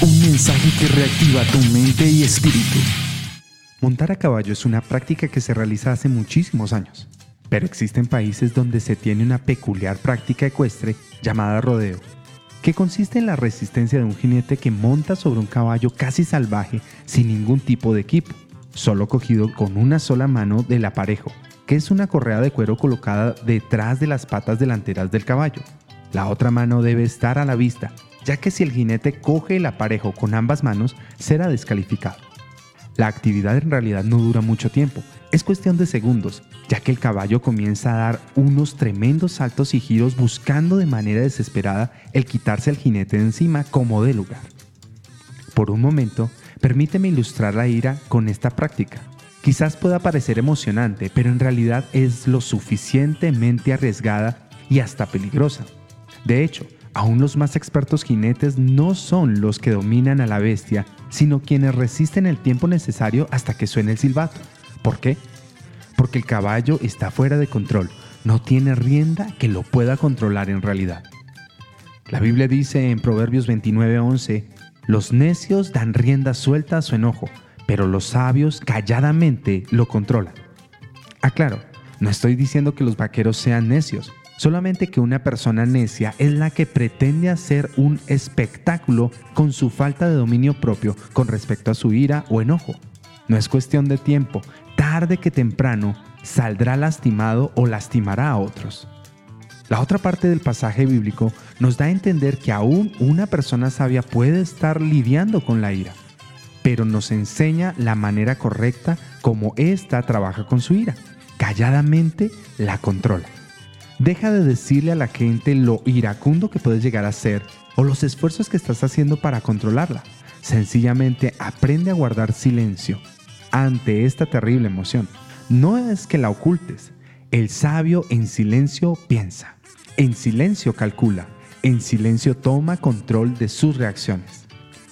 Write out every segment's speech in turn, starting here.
Un mensaje que reactiva tu mente y espíritu. Montar a caballo es una práctica que se realiza hace muchísimos años, pero existen países donde se tiene una peculiar práctica ecuestre llamada rodeo, que consiste en la resistencia de un jinete que monta sobre un caballo casi salvaje sin ningún tipo de equipo, solo cogido con una sola mano del aparejo, que es una correa de cuero colocada detrás de las patas delanteras del caballo. La otra mano debe estar a la vista, ya que si el jinete coge el aparejo con ambas manos, será descalificado. La actividad en realidad no dura mucho tiempo, es cuestión de segundos, ya que el caballo comienza a dar unos tremendos saltos y giros buscando de manera desesperada el quitarse al jinete de encima como de lugar. Por un momento, permíteme ilustrar la ira con esta práctica. Quizás pueda parecer emocionante, pero en realidad es lo suficientemente arriesgada y hasta peligrosa. De hecho, aún los más expertos jinetes no son los que dominan a la bestia, sino quienes resisten el tiempo necesario hasta que suene el silbato. ¿Por qué? Porque el caballo está fuera de control, no tiene rienda que lo pueda controlar en realidad. La Biblia dice en Proverbios 29:11, los necios dan rienda suelta a su enojo, pero los sabios calladamente lo controlan. Aclaro, no estoy diciendo que los vaqueros sean necios, solamente que una persona necia es la que pretende hacer un espectáculo con su falta de dominio propio con respecto a su ira o enojo. No es cuestión de tiempo, tarde que temprano saldrá lastimado o lastimará a otros. La otra parte del pasaje bíblico nos da a entender que aún una persona sabia puede estar lidiando con la ira, pero nos enseña la manera correcta como ésta trabaja con su ira. Calladamente la controla. Deja de decirle a la gente lo iracundo que puedes llegar a ser o los esfuerzos que estás haciendo para controlarla. Sencillamente aprende a guardar silencio ante esta terrible emoción. No es que la ocultes. El sabio en silencio piensa, en silencio calcula, en silencio toma control de sus reacciones.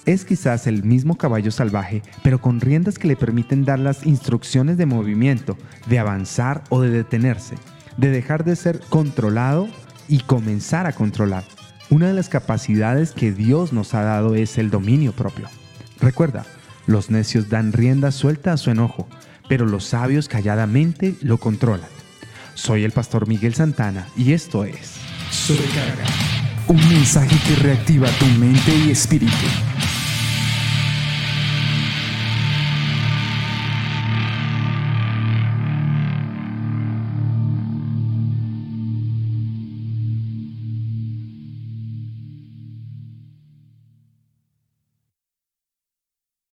Es quizás el mismo caballo salvaje, pero con riendas que le permiten dar las instrucciones de movimiento, de avanzar o de detenerse, de dejar de ser controlado y comenzar a controlar. Una de las capacidades que Dios nos ha dado es el dominio propio. Recuerda, los necios dan rienda suelta a su enojo, pero los sabios calladamente lo controlan. Soy el pastor Miguel Santana y esto es Sobrecarga. Un mensaje que reactiva tu mente y espíritu.